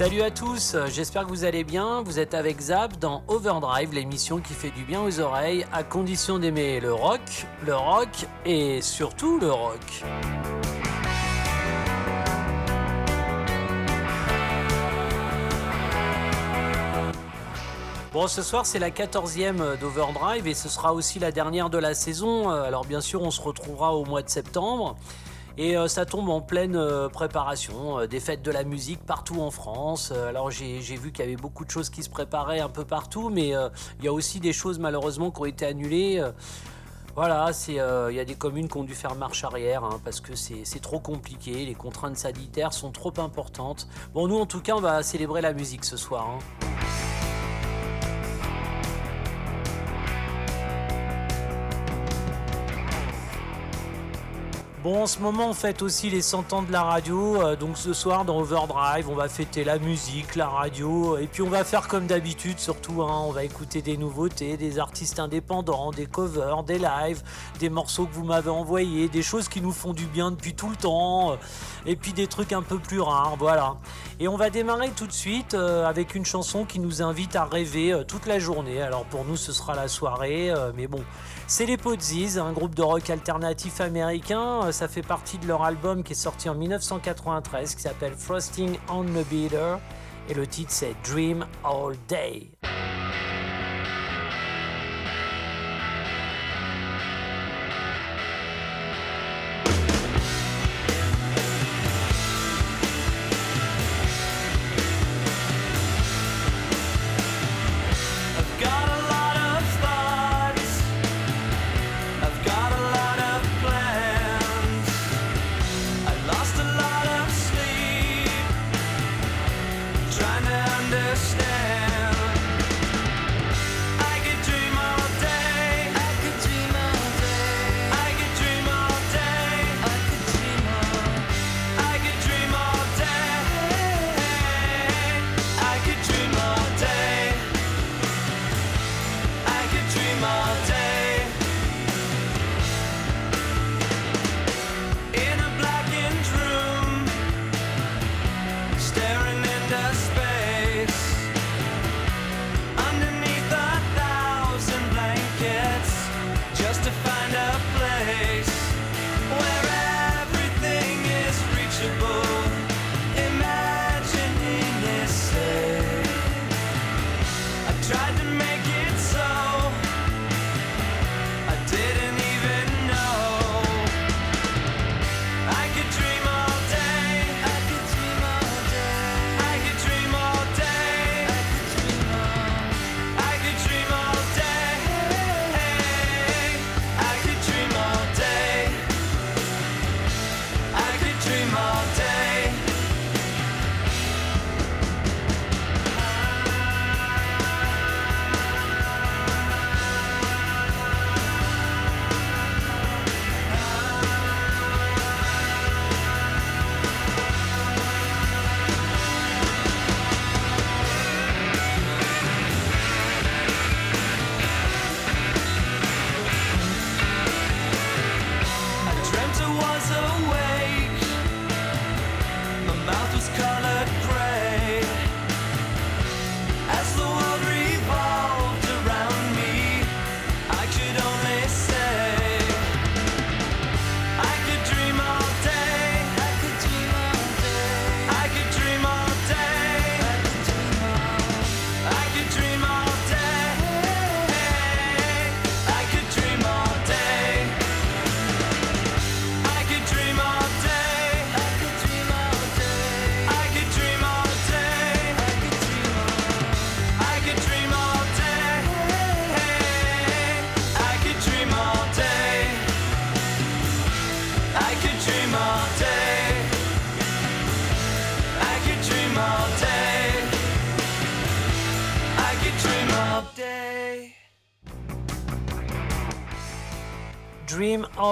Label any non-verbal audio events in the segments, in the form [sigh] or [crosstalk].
Salut à tous, j'espère que vous allez bien. Vous êtes avec Zap dans Overdrive, l'émission qui fait du bien aux oreilles à condition d'aimer le rock, le rock et surtout le rock. Bon, ce soir c'est la 14e d'Overdrive et ce sera aussi la dernière de la saison. Alors bien sûr, on se retrouvera au mois de septembre. Et euh, ça tombe en pleine euh, préparation euh, des fêtes de la musique partout en France. alors j'ai vu qu'il y avait beaucoup de choses qui se préparaient un peu partout, mais il y a aussi des choses malheureusement qui ont été annulées. Voilà, il y a des communes qui ont dû faire marche arrière hein, parce que c'est trop compliqué, les contraintes sanitaires sont trop importantes. Bon, nous en tout cas, on va célébrer la musique ce soir. Hein. Bon, en ce moment, on fête aussi les 100 ans de la radio. Euh, donc ce soir, dans Overdrive, on va fêter la musique, la radio. Et puis on va faire comme d'habitude, surtout. Hein, on va écouter des nouveautés, des artistes indépendants, des covers, des lives, des morceaux que vous m'avez envoyés, des choses qui nous font du bien depuis tout le temps. et puis des trucs un peu plus rares, voilà. Et on va démarrer tout de suite euh, avec une chanson qui nous invite à rêver euh, toute la journée. Alors pour nous, ce sera la soirée. mais bon, c'est les Podzies, un groupe de rock alternatif américain. Ça fait partie de leur album qui est sorti en 1993 qui s'appelle Frosting on the Beater. Et le titre c'est Dream All Day.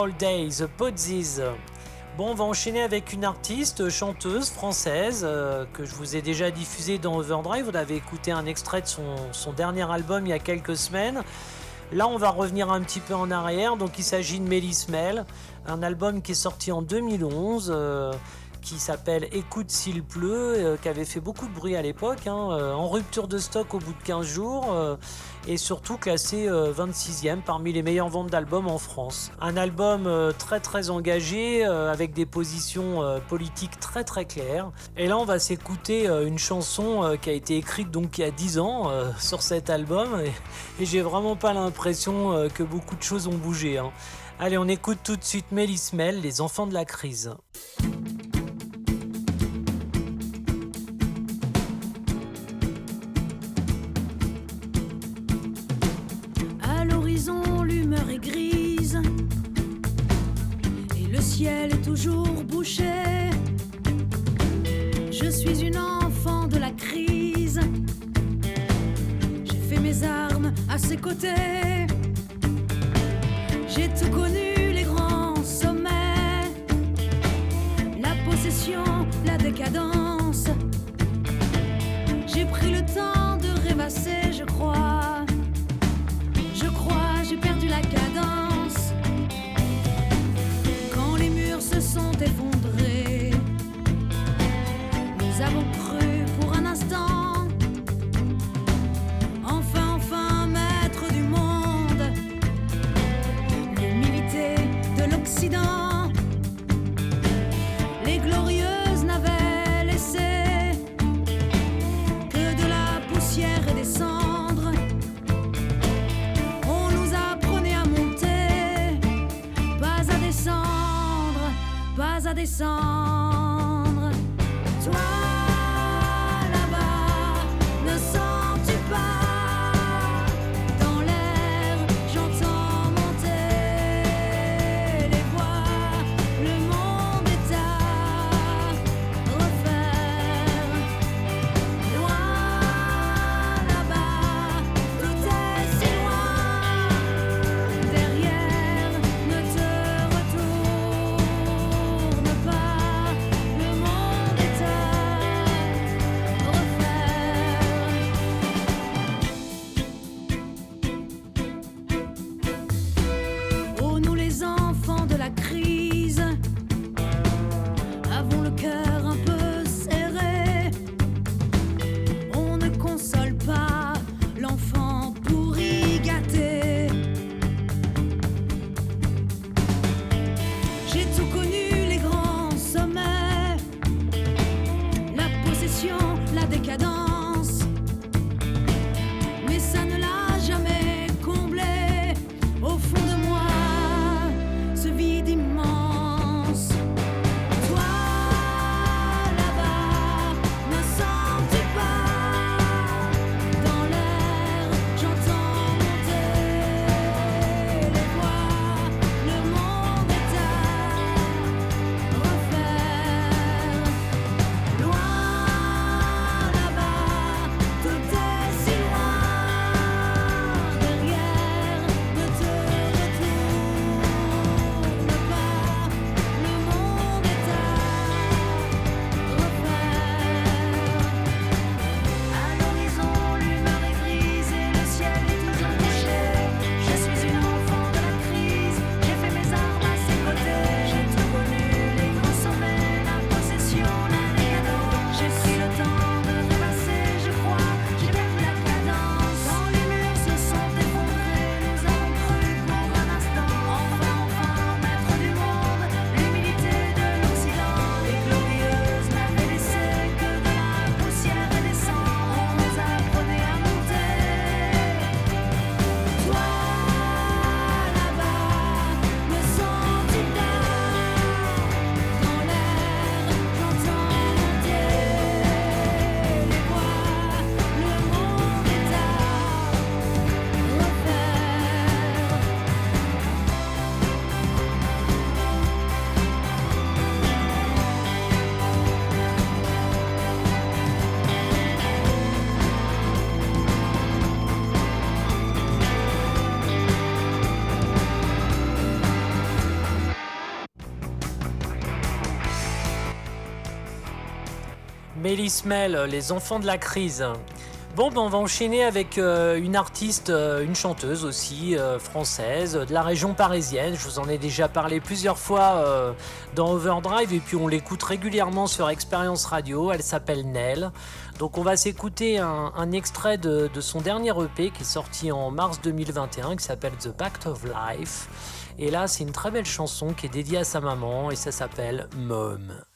All Day, The. Bon, on va enchaîner avec une artiste, chanteuse française, euh, que je vous ai déjà diffusée dans Overdrive. Vous avez écouté un extrait de son, dernier album il y a quelques semaines. Là, on va revenir un petit peu en arrière. Donc, il s'agit de Mélis Mel, un album qui est sorti en 2011. Euh, qui s'appelle Écoute s'il pleut, euh, qui avait fait beaucoup de bruit à l'époque, hein, euh, en rupture de stock au bout de 15 jours, euh, et surtout classé 26e parmi les meilleures ventes d'albums en France. Un album très très engagé, avec des positions politiques très très claires. Et là on va s'écouter une chanson qui a été écrite donc il y a 10 ans [laughs] sur cet album, et, j'ai vraiment pas l'impression que beaucoup de choses ont bougé. Hein. Allez, on écoute tout de suite Mélismel, Les enfants de la crise. Les enfants de la crise. Bon, ben on va enchaîner avec euh, une artiste, euh, une chanteuse aussi, euh, française, de la région parisienne. Je vous en ai déjà parlé plusieurs fois dans Overdrive et puis on l'écoute régulièrement sur Expérience Radio. Elle s'appelle Nell. Donc on va s'écouter un, extrait de, de, son dernier EP qui est sorti en mars 2021 qui s'appelle The Pact of Life. Et là, c'est une très belle chanson qui est dédiée à sa maman et ça s'appelle Mom.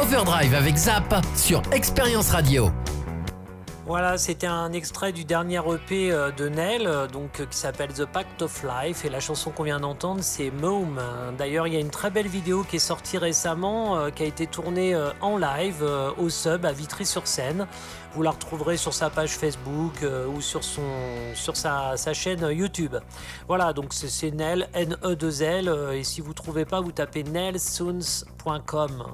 Overdrive avec Zap sur Expérience Radio. Voilà, c'était un extrait du dernier EP euh, de Nell, euh, donc euh, qui s'appelle The Pact of Life, et la chanson qu'on vient d'entendre, c'est Mom. D'ailleurs, il y a une très belle vidéo qui est sortie récemment, qui a été tournée en live au Sub à Vitry-sur-Seine. Vous la retrouverez sur sa page Facebook ou sur sa, chaîne YouTube. Voilà, donc c'est Nell E 2 L, euh, et si vous trouvez pas, vous tapez nellsoons.com.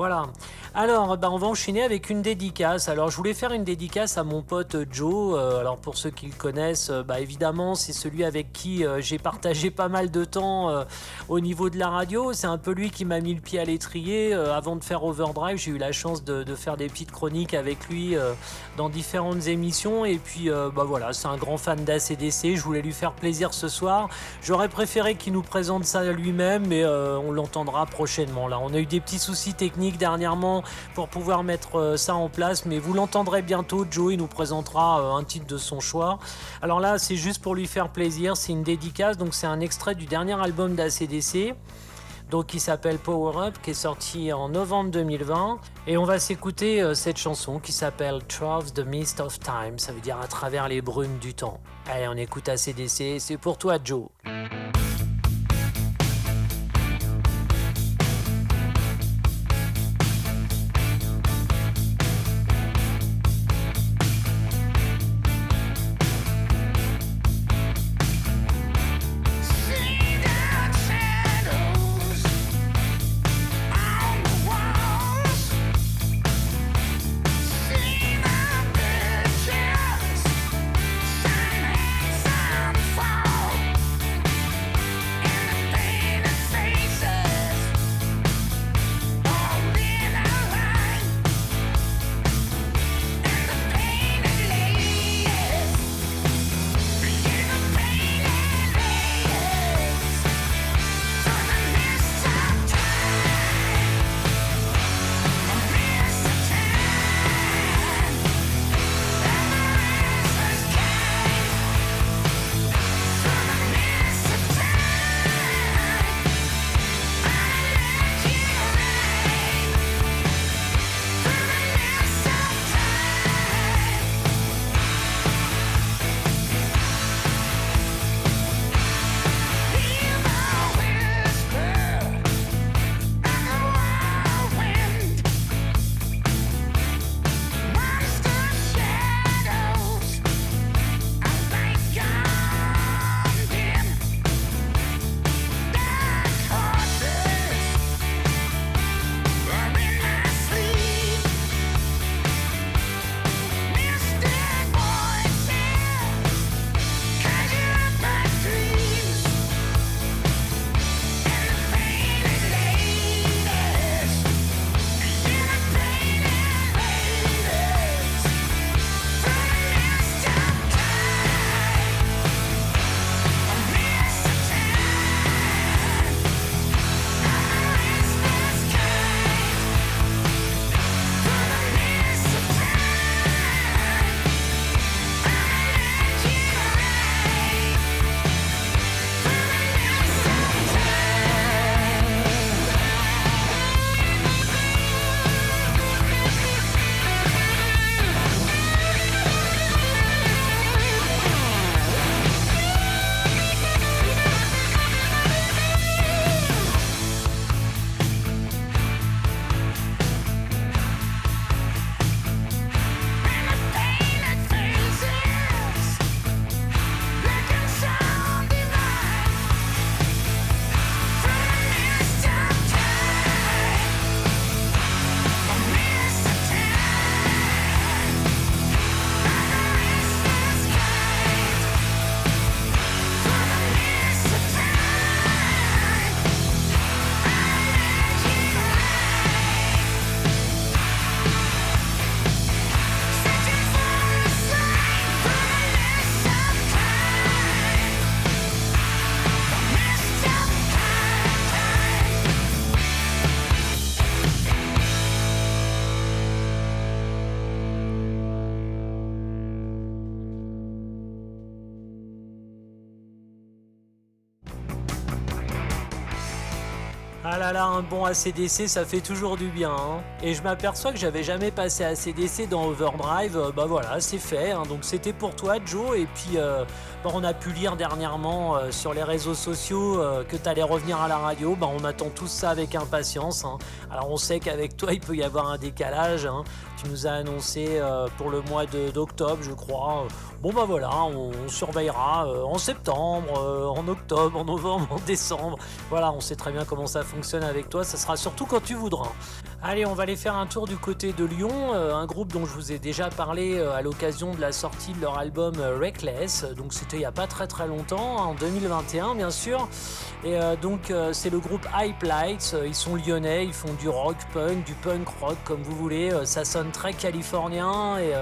Voilà. Alors, bah, on va enchaîner avec une dédicace. Alors, je voulais faire une dédicace à mon pote Joe. Euh, alors, pour ceux qui le connaissent, euh, bah, évidemment, c'est celui avec qui euh, j'ai partagé pas mal de temps au niveau de la radio. C'est un peu lui qui m'a mis le pied à l'étrier. avant de faire Overdrive, j'ai eu la chance de, de, faire des petites chroniques avec lui dans différentes émissions. Et puis, bah voilà, c'est un grand fan d'ACDC. Je voulais lui faire plaisir ce soir. J'aurais préféré qu'il nous présente ça lui-même, mais on l'entendra prochainement. Là, on a eu des petits soucis techniques dernièrement pour pouvoir mettre euh, ça en place, mais vous l'entendrez bientôt. Joe, il nous présentera euh, un titre de son choix. Alors là, c'est juste pour lui faire plaisir, c'est une dédicace, donc c'est un extrait du dernier album d'ACDC donc qui s'appelle Power Up, qui est sorti en novembre 2020. Et on va s'écouter euh, cette chanson qui s'appelle Through the Mist of Time, ça veut dire à travers les brumes du temps. Allez, on écoute ACDC, c'est pour toi Joe. Un bon ACDC, ça fait toujours du bien. Hein. Et je m'aperçois que j'avais jamais passé ACDC dans Overdrive. Euh, bah voilà, c'est fait. Hein. Donc c'était pour toi, Joe. Et puis, euh, bah, on a pu lire dernièrement euh, sur les réseaux sociaux que tu allais revenir à la radio. Bah, on attend tout ça avec impatience. Hein. Alors on sait qu'avec toi, il peut y avoir un décalage. Nous as annoncé pour le mois d'octobre, je crois Bon bah voilà, on, surveillera en septembre, en octobre, en novembre, [laughs] en décembre. Voilà, on sait très bien comment ça fonctionne avec toi, ça sera surtout quand tu voudras. Allez, on va aller faire un tour du côté de Lyon, un groupe dont je vous ai déjà parlé à l'occasion de la sortie de leur album Reckless. Donc c'était il n'y a pas très très longtemps, en 2021 bien sûr. Et donc c'est le groupe Hype Lights, ils sont lyonnais, ils font du rock punk, du punk rock comme vous voulez, ça sonne très californien et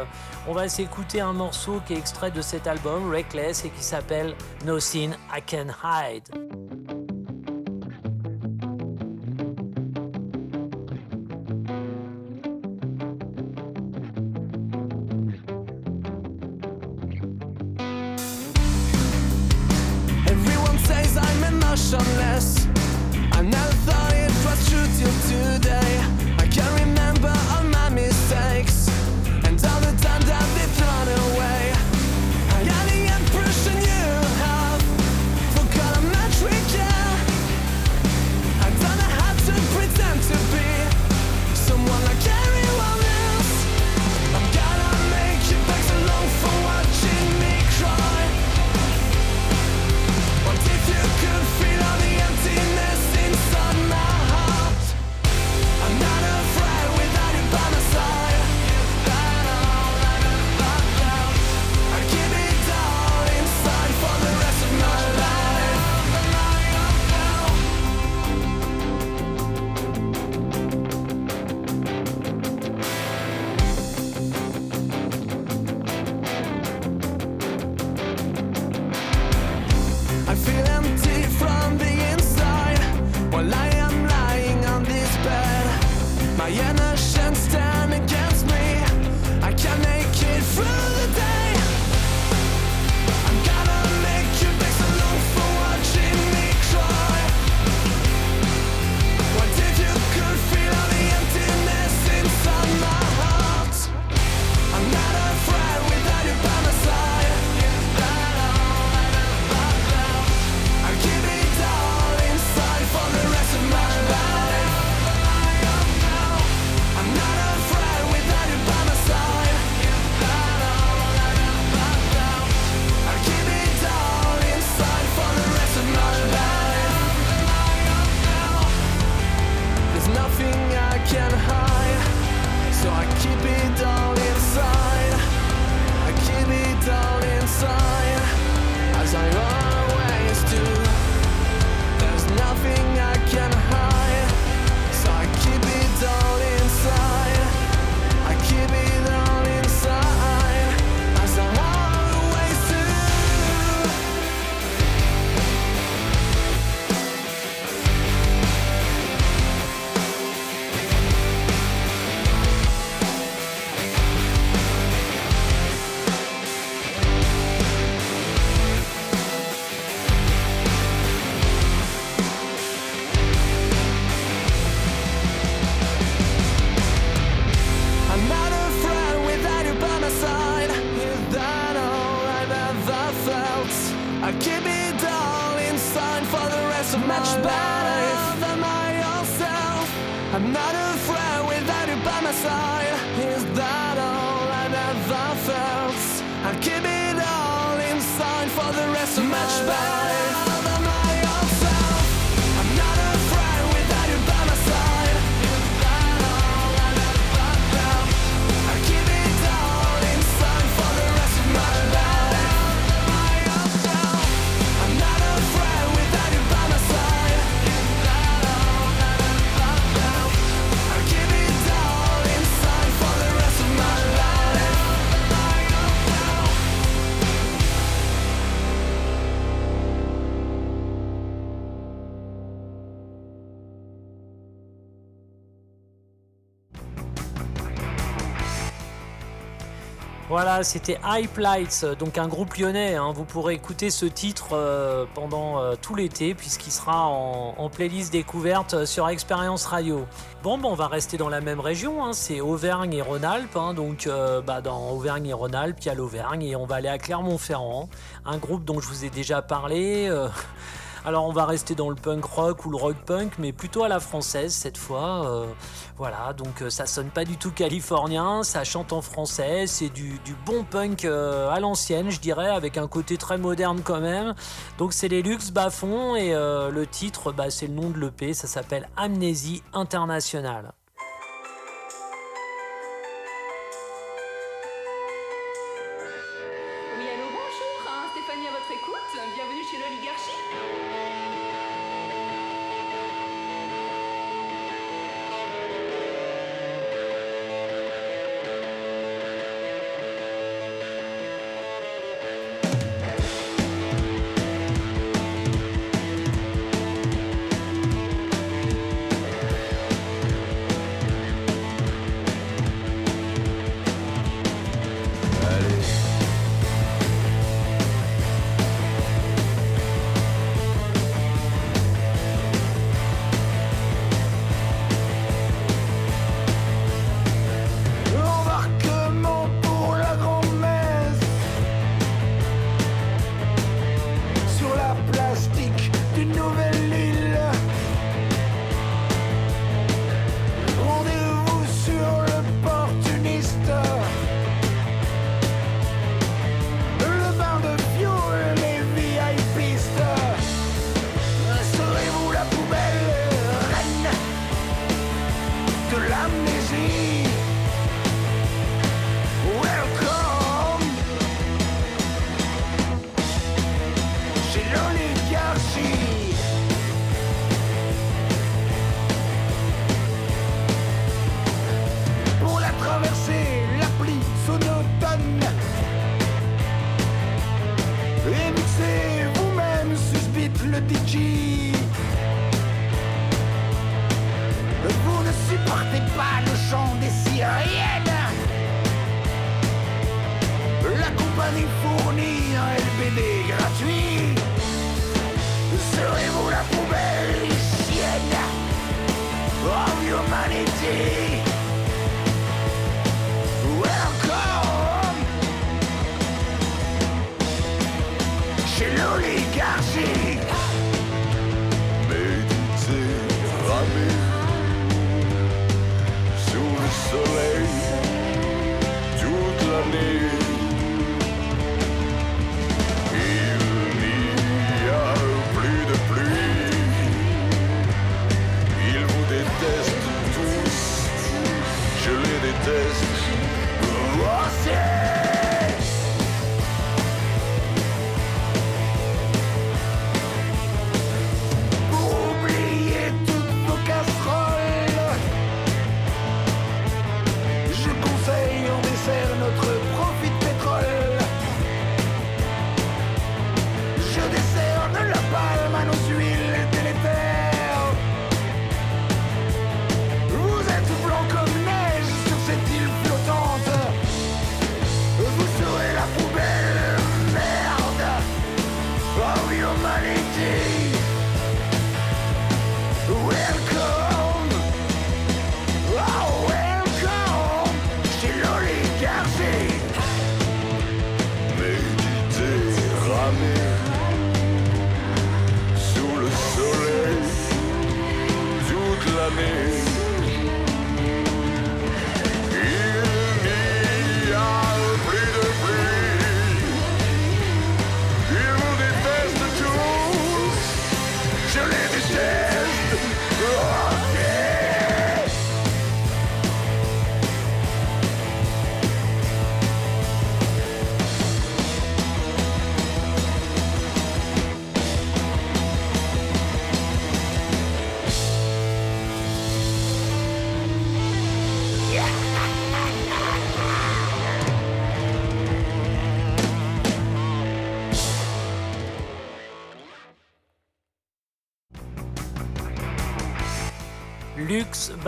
on va s'écouter un morceau qui est extrait de cet album Reckless et qui s'appelle No Sin I Can Hide. Everyone says I'm emotionless. I never thought C'était Hype Lights, donc un groupe lyonnais. hein. Vous pourrez écouter ce titre euh, pendant euh, tout l'été, puisqu'il sera en, playlist découverte euh, sur Expérience Radio. Bon, on va rester dans la même région, hein. c'est Auvergne et Rhône-Alpes. hein. donc, bah, dans Auvergne et Rhône-Alpes, il y a l'Auvergne, et on va aller à Clermont-Ferrand. Un groupe dont je vous ai déjà parlé. Euh, Alors on va rester dans le punk rock ou le rock punk, mais plutôt à la française cette fois. Euh, voilà, donc ça sonne pas du tout californien, ça chante en français, c'est du, bon punk à l'ancienne, je dirais, avec un côté très moderne quand même. Donc c'est les Lux Bafon et le titre, bah, c'est le nom de l'EP, ça s'appelle Amnésie internationale.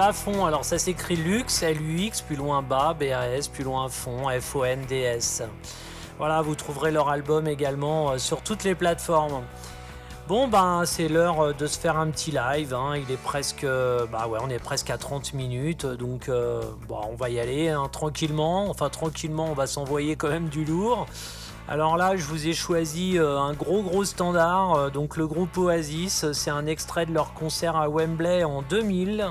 Bas-Fond. Alors ça s'écrit Lux, L-U-X, plus loin bas, B-A-S, plus loin fond, F-O-N-D-S. Voilà, vous trouverez leur album également euh, sur toutes les plateformes. Bon ben c'est l'heure euh, de se faire un petit live, hein. il est presque euh, bah ouais on est presque à 30 minutes donc bon, on va y aller hein, tranquillement, enfin tranquillement on va s'envoyer quand même du lourd. Alors là, je vous ai choisi un gros gros standard, donc le groupe Oasis, c'est un extrait de leur concert à Wembley en 2000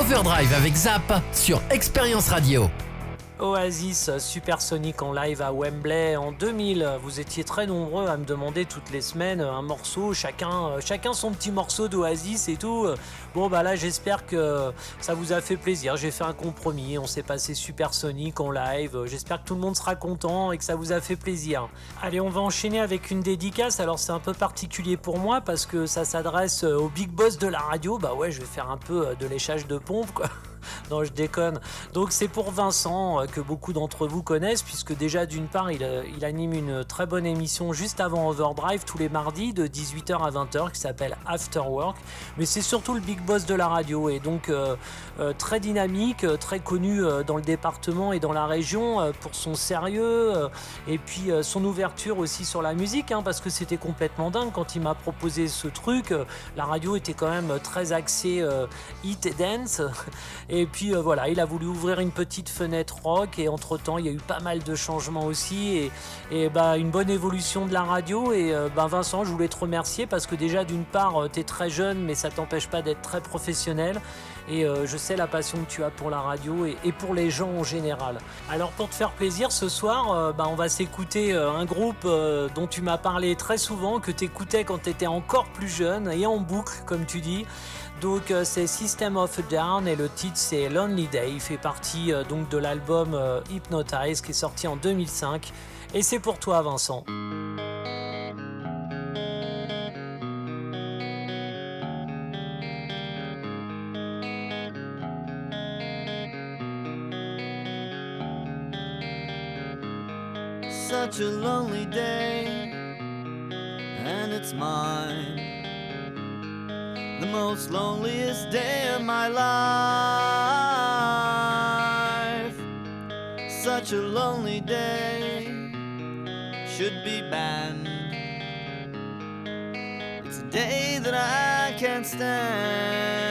Overdrive avec Zap sur Expérience Radio. Oasis Supersonic en live à Wembley en 2000. Vous étiez très nombreux à me demander toutes les semaines un morceau, chacun, chacun son petit morceau d'Oasis et tout. Bon bah là j'espère que ça vous a fait plaisir. J'ai fait un compromis, on s'est passé Supersonic en live. J'espère que tout le monde sera content et que ça vous a fait plaisir. Allez, on va enchaîner avec une dédicace. Alors c'est un peu particulier pour moi parce que ça s'adresse au big boss de la radio. Bah ouais, je vais faire un peu de léchage de pompe quoi. [laughs] non, je déconne. Donc c'est pour Vincent euh, que beaucoup d'entre vous connaissent, puisque déjà d'une part, euh, il, anime une très bonne émission juste avant Overdrive tous les mardis de 18h à 20h qui s'appelle After Work. Mais c'est surtout le big boss de la radio et donc euh, très dynamique, très connu dans le département et dans la région pour son sérieux et puis son ouverture aussi sur la musique, hein, parce que c'était complètement dingue quand il m'a proposé ce truc. La radio était quand même très axée hit et dance. Puis euh, voilà, il a voulu ouvrir une petite fenêtre rock et entre-temps, il y a eu pas mal de changements aussi et, bah, une bonne évolution de la radio. Et euh, bah, Vincent, je voulais te remercier parce que déjà, d'une part, euh, tu es très jeune, mais ça t'empêche pas d'être très professionnel. Et je sais la passion que tu as pour la radio et, pour les gens en général. Alors pour te faire plaisir, ce soir, bah, on va s'écouter un groupe dont tu m'as parlé très souvent, que tu écoutais quand tu étais encore plus jeune et en boucle, comme tu dis. Donc euh, c'est System of Down et le titre c'est Lonely Day. Il fait partie euh, donc de l'album euh, Hypnotize qui est sorti en 2005. Et c'est pour toi Vincent. Such a lonely day, and it's mine. The most loneliest day of my life. Such a lonely day should be banned. It's a day that I can't stand.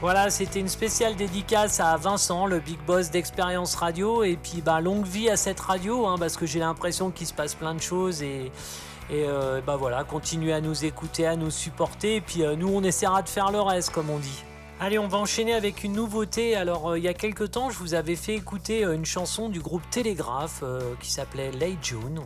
Voilà, c'était une spéciale dédicace à Vincent, le big boss d'Expérience Radio. Et puis, bah, longue vie à cette radio, hein, parce que j'ai l'impression qu'il se passe plein de choses. Et, et euh, bah voilà, continuez à nous écouter, à nous supporter. Et puis, euh, nous, on essaiera de faire le reste, comme on dit. Allez, on va enchaîner avec une nouveauté. Alors, euh, il y a quelques temps, je vous avais fait écouter une chanson du groupe Télégraphe qui s'appelait Late June.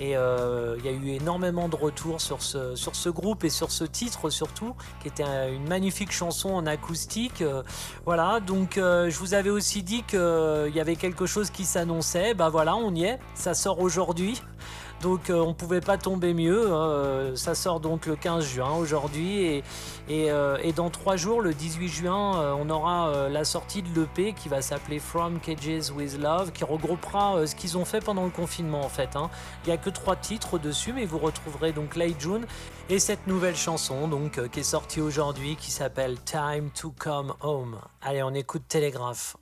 Et euh, il y a eu énormément de retours sur ce, sur ce groupe et sur ce titre surtout, qui était une magnifique chanson en acoustique. Euh, voilà, donc je vous avais aussi dit qu'il y avait quelque chose qui s'annonçait. Bah voilà, on y est, ça sort aujourd'hui. Donc euh, on pouvait pas tomber mieux. Hein. Euh, ça sort donc le 15 juin aujourd'hui et, euh, et, dans trois jours, le 18 juin, on aura la sortie de l'EP qui va s'appeler From Cages with Love, qui regroupera ce qu'ils ont fait pendant le confinement en fait. Hein. Il n'y a que trois titres dessus, mais vous retrouverez donc Late June et cette nouvelle chanson donc qui est sortie aujourd'hui qui s'appelle Time to Come Home. Allez, on écoute Télégraphe.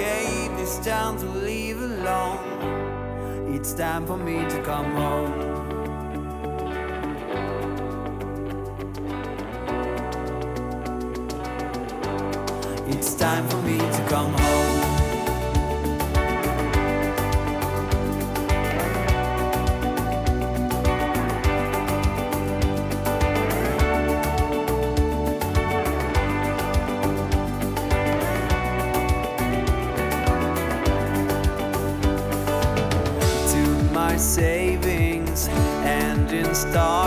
Escaped this town to leave alone. It's time for me to come home. It's time for me to come home. And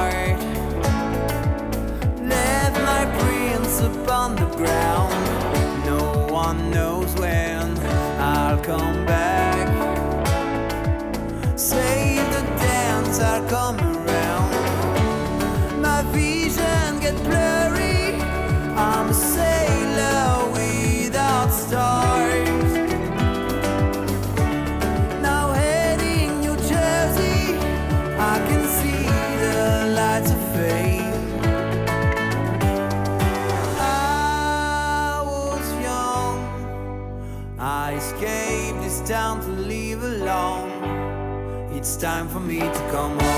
time for me to come home.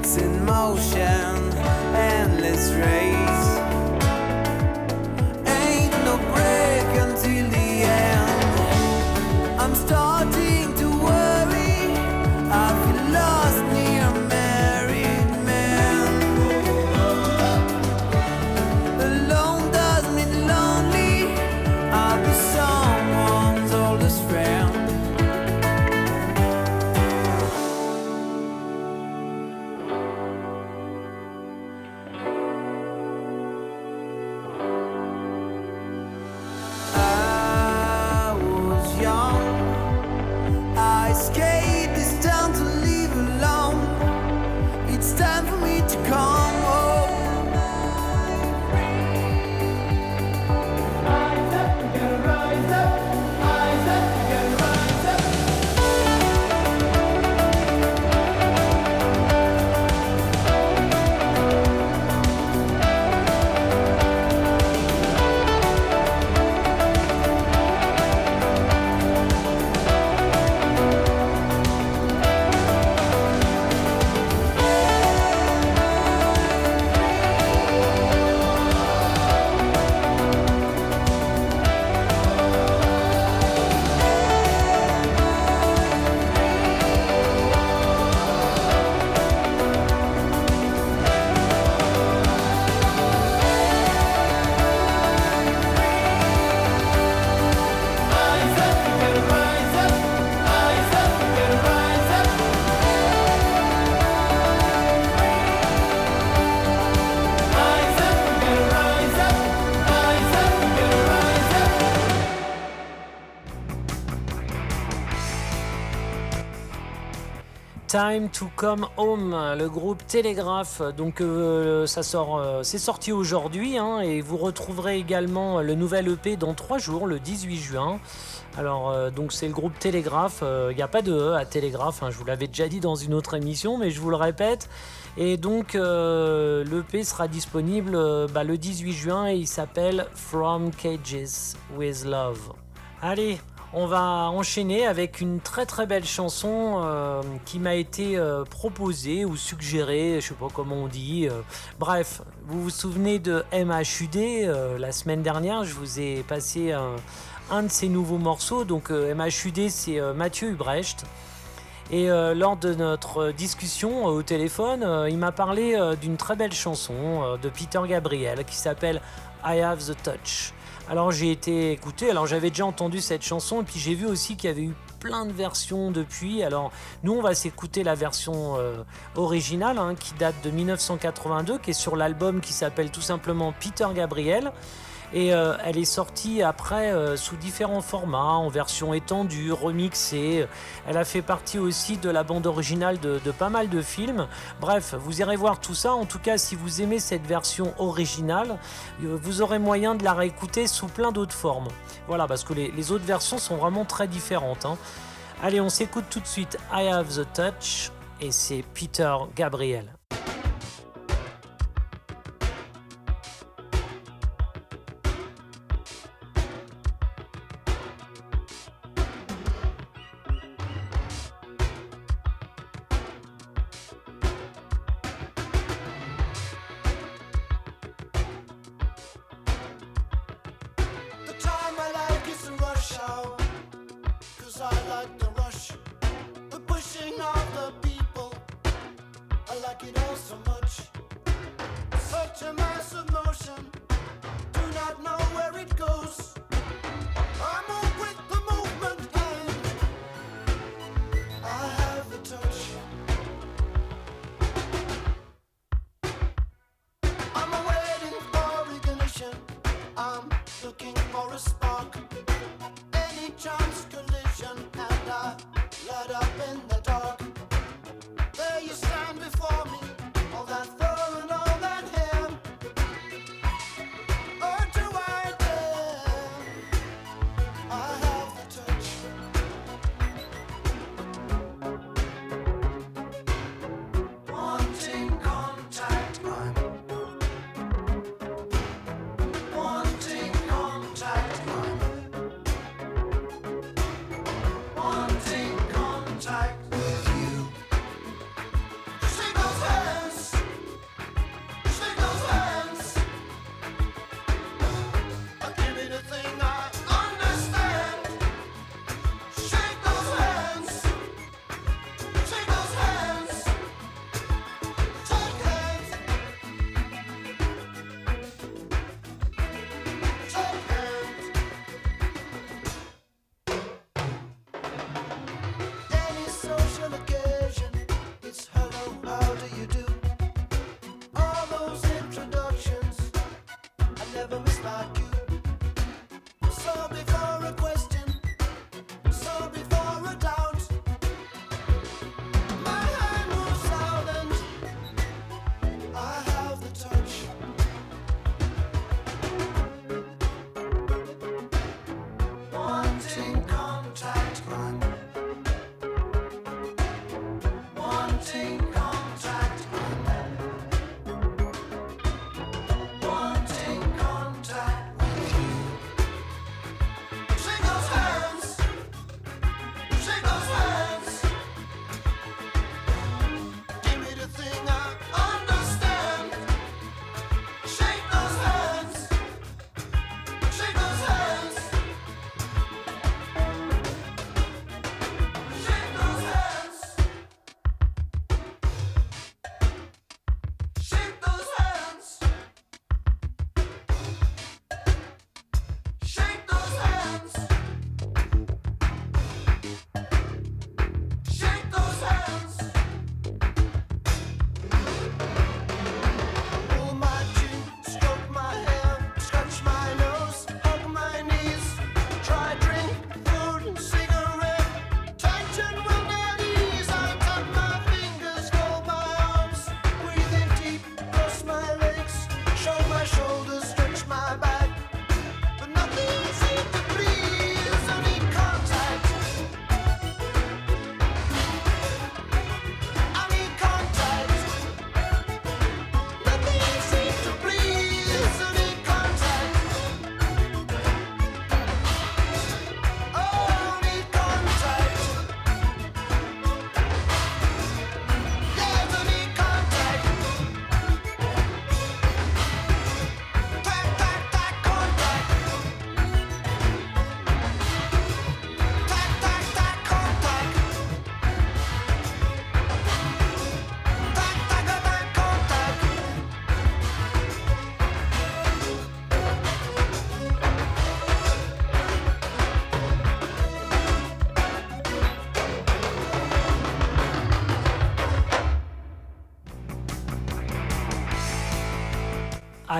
Streets in motion, endless race. Time to Come Home, le groupe Télégraphe. Donc euh, ça sort, euh, c'est sorti aujourd'hui hein, et vous retrouverez également le nouvel EP dans trois jours, le 18 juin. Alors euh, donc c'est le groupe Télégraphe. Il n'y a pas de E à Télégraphe. Hein, je vous l'avais déjà dit dans une autre émission, mais je vous le répète. Et donc l'EP sera disponible bah, le 18 juin et il s'appelle From Cages with Love. Allez, on va enchaîner avec une très très belle chanson euh, qui m'a été euh, proposée ou suggérée, je sais pas comment on dit. Euh. bref, vous vous souvenez de MHUD la semaine dernière, je vous ai passé un, de ses nouveaux morceaux. Donc MHUD, c'est Mathieu Ubrecht. Et lors de notre discussion au téléphone, il m'a parlé d'une très belle chanson de Peter Gabriel qui s'appelle I Have the Touch. Alors j'ai été écouté, alors j'avais déjà entendu cette chanson et puis j'ai vu aussi qu'il y avait eu plein de versions depuis. Alors nous on va s'écouter la version euh, originale hein, qui date de 1982, qui est sur l'album qui s'appelle tout simplement Peter Gabriel. Et euh, elle est sortie après euh, sous différents formats, en version étendue, remixée. Elle a fait partie aussi de la bande originale de, pas mal de films. Bref, vous irez voir tout ça. En tout cas, si vous aimez cette version originale, euh, vous aurez moyen de la réécouter sous plein d'autres formes. Voilà, parce que les, autres versions sont vraiment très différentes. Hein. Allez, on s'écoute tout de suite I Have the Touch et c'est Peter Gabriel. Looking for a spark. Any chance collision, and I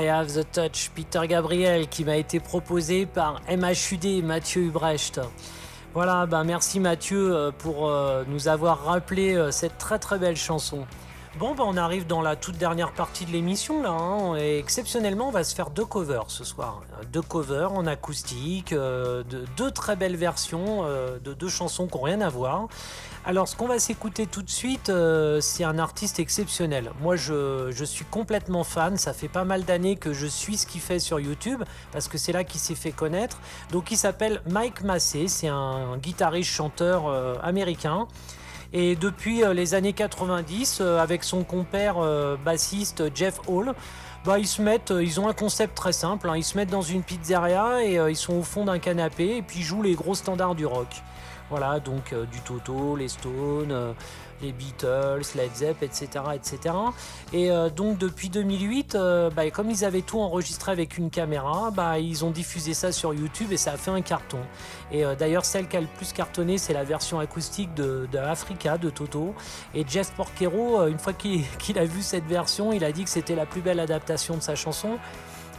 I Have the Touch, Peter Gabriel, qui m'a été proposé par MHUD, Mathieu Ubrecht. Voilà, ben merci Mathieu euh, pour euh, nous avoir rappelé euh, cette très très belle chanson. Bon, ben on arrive dans la toute dernière partie de l'émission là, hein, et exceptionnellement on va se faire deux covers ce soir. Deux covers en acoustique, de, deux très belles versions de deux chansons qui n'ont rien à voir. Alors, ce qu'on va s'écouter tout de suite, euh, c'est un artiste exceptionnel. Moi, je, suis complètement fan. Ça fait pas mal d'années que je suis ce qu'il fait sur YouTube, parce que c'est là qu'il s'est fait connaître. Donc, il s'appelle Mike Massey. C'est un, guitariste-chanteur euh, américain. Et depuis euh, les années 90, avec son compère bassiste Jeff Hall, bah, ils se ils ont un concept très simple. Hein. Ils se mettent dans une pizzeria et ils sont au fond d'un canapé et puis ils jouent les gros standards du rock. Voilà, donc euh, du Toto, les Stones, euh, les Beatles, Led Zepp, etc. etc. Et euh, donc depuis 2008, bah, comme ils avaient tout enregistré avec une caméra, bah, ils ont diffusé ça sur YouTube et ça a fait un carton. Et d'ailleurs, celle qui a le plus cartonné, c'est la version acoustique de, Africa de Toto. Et Jeff Porquero, une fois [laughs] qu'il a vu cette version, il a dit que c'était la plus belle adaptation de sa chanson.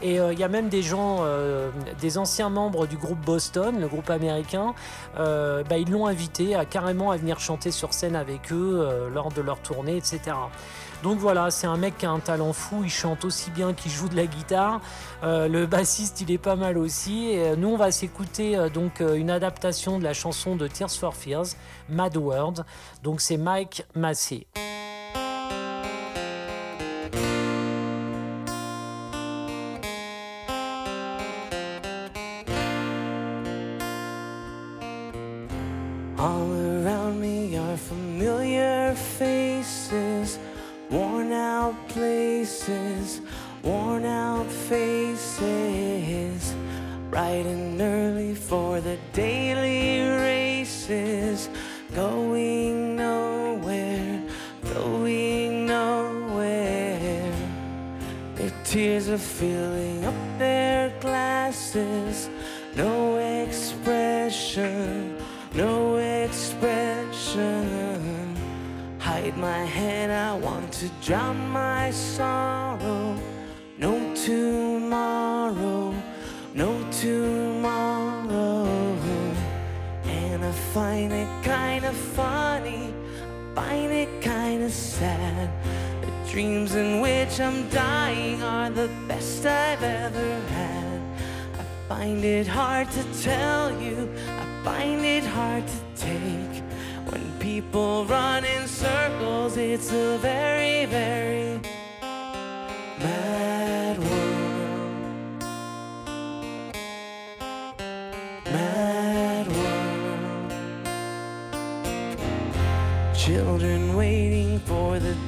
Et euh, il y a même des gens, euh, des anciens membres du groupe Boston, le groupe américain, euh, bah, ils l'ont invité à carrément à venir chanter sur scène avec eux lors de leur tournée, etc. Donc voilà, c'est un mec qui a un talent fou, il chante aussi bien qu'il joue de la guitare. le [laughs] bassiste, il est pas mal aussi. Nous, on va s'écouter donc une adaptation de la chanson de Tears for Fears, Mad World. Donc c'est Mike Massey.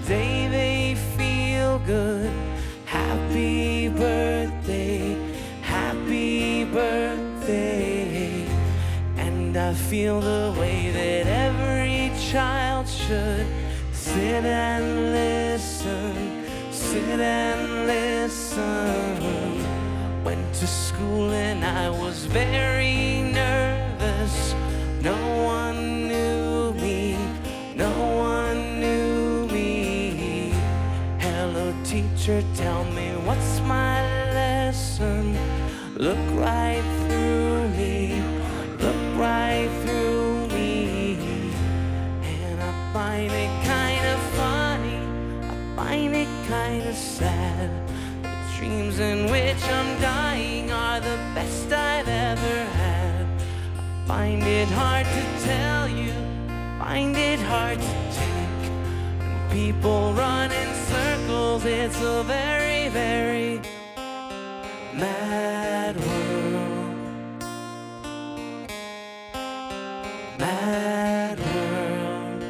Today they feel good. Happy birthday, happy birthday. And I feel the way that every child should sit and listen, sit and listen. Went to school and I was very dreams in which I'm dying are the best I've ever had. I find it hard to tell you, find it hard to take. When people run in circles, it's a very, very mad world. Mad world.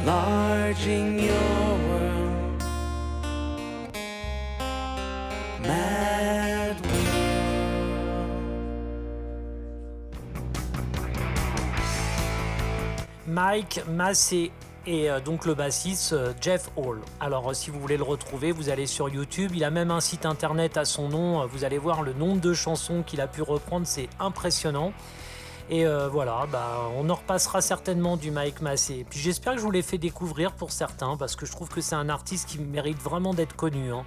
Enlarging Mike Massé et euh, donc le bassiste euh, Jeff Hall. Alors euh, si vous voulez le retrouver, vous allez sur YouTube. Il a même un site internet à son nom. Vous allez voir le nombre de chansons qu'il a pu reprendre, c'est impressionnant. Et voilà, bah, on en repassera certainement du Mike Massé. Puis j'espère que je vous l'ai fait découvrir pour certains, parce que je trouve que c'est un artiste qui mérite vraiment d'être connu. hein.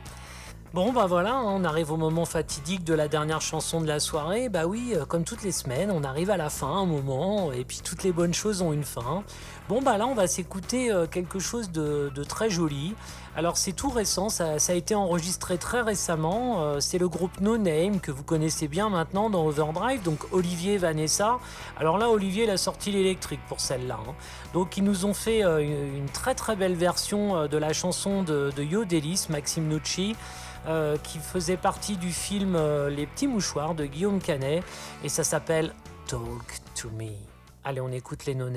Bon bah voilà, hein, on arrive au moment fatidique de la dernière chanson de la soirée. Bah oui, euh, comme toutes les semaines, on arrive à la fin, un moment, et puis toutes les bonnes choses ont une fin. Bon bah là, on va s'écouter euh, quelque chose de, très joli. Alors c'est tout récent, ça, a été enregistré très récemment. Euh, c'est le groupe No Name que vous connaissez bien maintenant dans Overdrive, donc Olivier Vanessa. Alors là, Olivier il a sorti l'électrique pour celle-là. hein. Donc ils nous ont fait une, très très belle version de la chanson de, de Yo Delis, Maxime Nucci. Euh, qui faisait partie du film euh, Les petits mouchoirs de Guillaume Canet et ça s'appelle Talk to Me. Allez, on écoute les No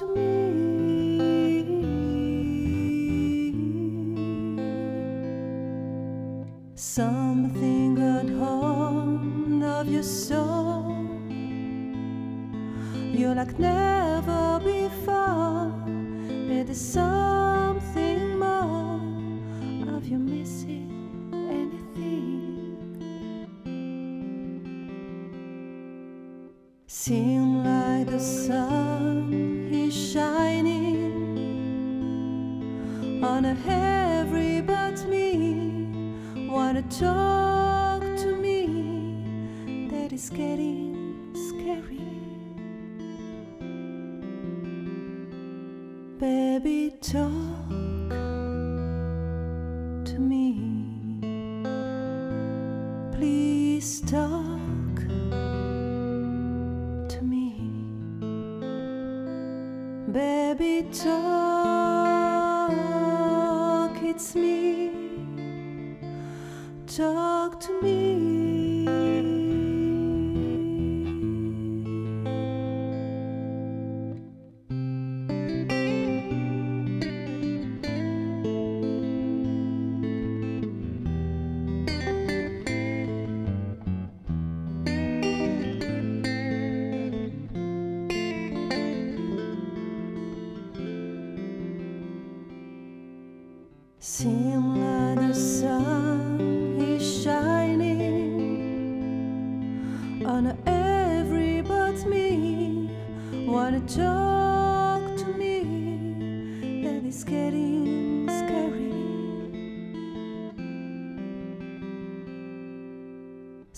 to me. Something got hold of your soul. You're like never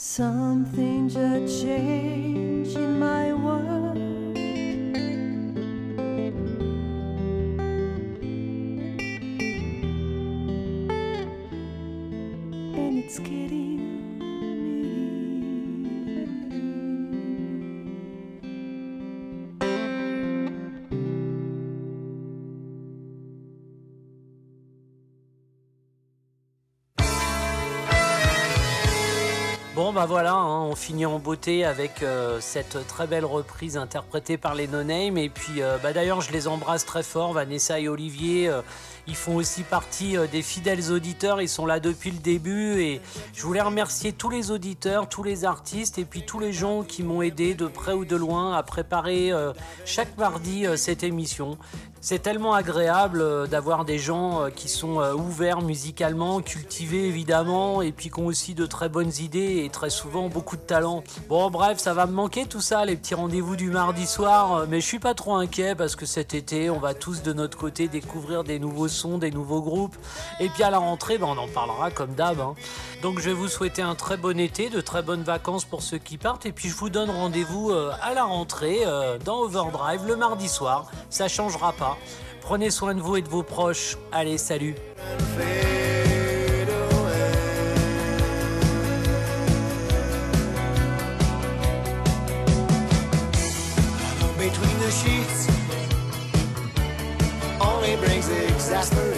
Something's a change in my world. Bah voilà, hein, on finit en beauté avec euh, cette très belle reprise interprétée par les No Name et puis euh, bah d'ailleurs je les embrasse très fort, Vanessa et Olivier. euh, ils font aussi partie des fidèles auditeurs, ils sont là depuis le début et je voulais remercier tous les auditeurs, tous les artistes et puis tous les gens qui m'ont aidé de près ou de loin à préparer chaque mardi cette émission. C'est tellement agréable d'avoir des gens qui sont ouverts musicalement, cultivés évidemment, et puis qui ont aussi de très bonnes idées et très souvent beaucoup de talent. Bon bref, ça va me manquer tout ça, les petits rendez-vous du mardi soir, euh, mais je suis pas trop inquiet parce que cet été, on va tous de notre côté découvrir des nouveaux sons, des nouveaux groupes, et puis à la rentrée, ben, on en parlera comme d'hab. hein. Donc je vais vous souhaiter un très bon été, de très bonnes vacances pour ceux qui partent, et puis je vous donne rendez-vous euh, à la rentrée euh, dans Overdrive le mardi soir. Ça changera pas. Prenez soin de vous et de vos proches. Allez, salut. disaster.